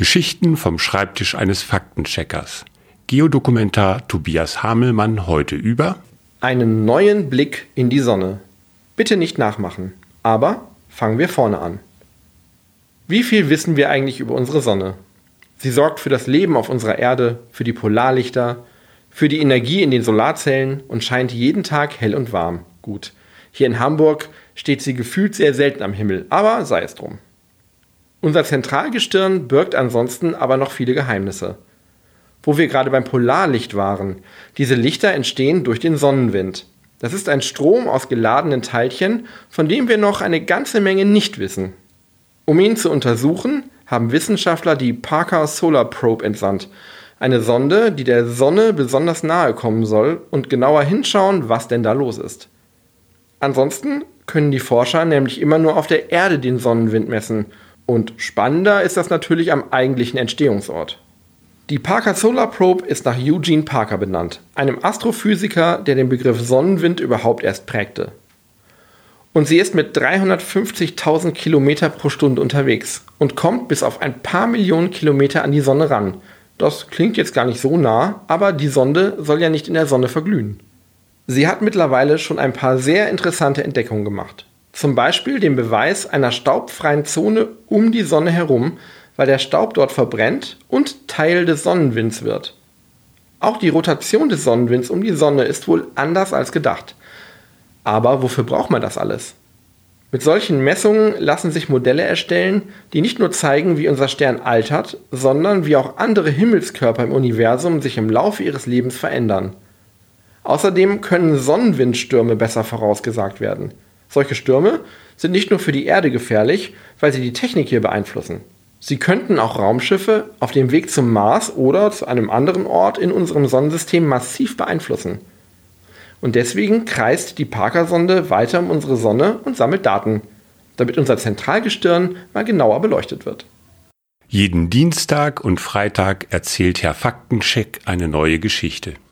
Geschichten vom Schreibtisch eines Faktencheckers. Geodokumentar Tobias Hamelmann heute über einen neuen Blick in die Sonne. Bitte nicht nachmachen, aber fangen wir vorne an. Wie viel wissen wir eigentlich über unsere Sonne? Sie sorgt für das Leben auf unserer Erde, für die Polarlichter, für die Energie in den Solarzellen und scheint jeden Tag hell und warm. Gut, hier in Hamburg steht sie gefühlt sehr selten am Himmel, aber sei es drum. Unser Zentralgestirn birgt ansonsten aber noch viele Geheimnisse. Wo wir gerade beim Polarlicht waren, diese Lichter entstehen durch den Sonnenwind. Das ist ein Strom aus geladenen Teilchen, von dem wir noch eine ganze Menge nicht wissen. Um ihn zu untersuchen, haben Wissenschaftler die Parker Solar Probe entsandt, eine Sonde, die der Sonne besonders nahe kommen soll und genauer hinschauen, was denn da los ist. Ansonsten können die Forscher nämlich immer nur auf der Erde den Sonnenwind messen und spannender ist das natürlich am eigentlichen Entstehungsort. Die Parker Solar Probe ist nach Eugene Parker benannt, einem Astrophysiker, der den Begriff Sonnenwind überhaupt erst prägte. Und sie ist mit 350.000 Kilometer pro Stunde unterwegs und kommt bis auf ein paar Millionen Kilometer an die Sonne ran. Das klingt jetzt gar nicht so nah, aber die Sonde soll ja nicht in der Sonne verglühen. Sie hat mittlerweile schon ein paar sehr interessante Entdeckungen gemacht. Zum Beispiel den Beweis einer staubfreien Zone um die Sonne herum, weil der Staub dort verbrennt und Teil des Sonnenwinds wird. Auch die Rotation des Sonnenwinds um die Sonne ist wohl anders als gedacht. Aber wofür braucht man das alles? Mit solchen Messungen lassen sich Modelle erstellen, die nicht nur zeigen, wie unser Stern altert, sondern wie auch andere Himmelskörper im Universum sich im Laufe ihres Lebens verändern. Außerdem können Sonnenwindstürme besser vorausgesagt werden. Solche Stürme sind nicht nur für die Erde gefährlich, weil sie die Technik hier beeinflussen. Sie könnten auch Raumschiffe auf dem Weg zum Mars oder zu einem anderen Ort in unserem Sonnensystem massiv beeinflussen. Und deswegen kreist die Parker-Sonde weiter um unsere Sonne und sammelt Daten, damit unser Zentralgestirn mal genauer beleuchtet wird. Jeden Dienstag und Freitag erzählt Herr Faktencheck eine neue Geschichte.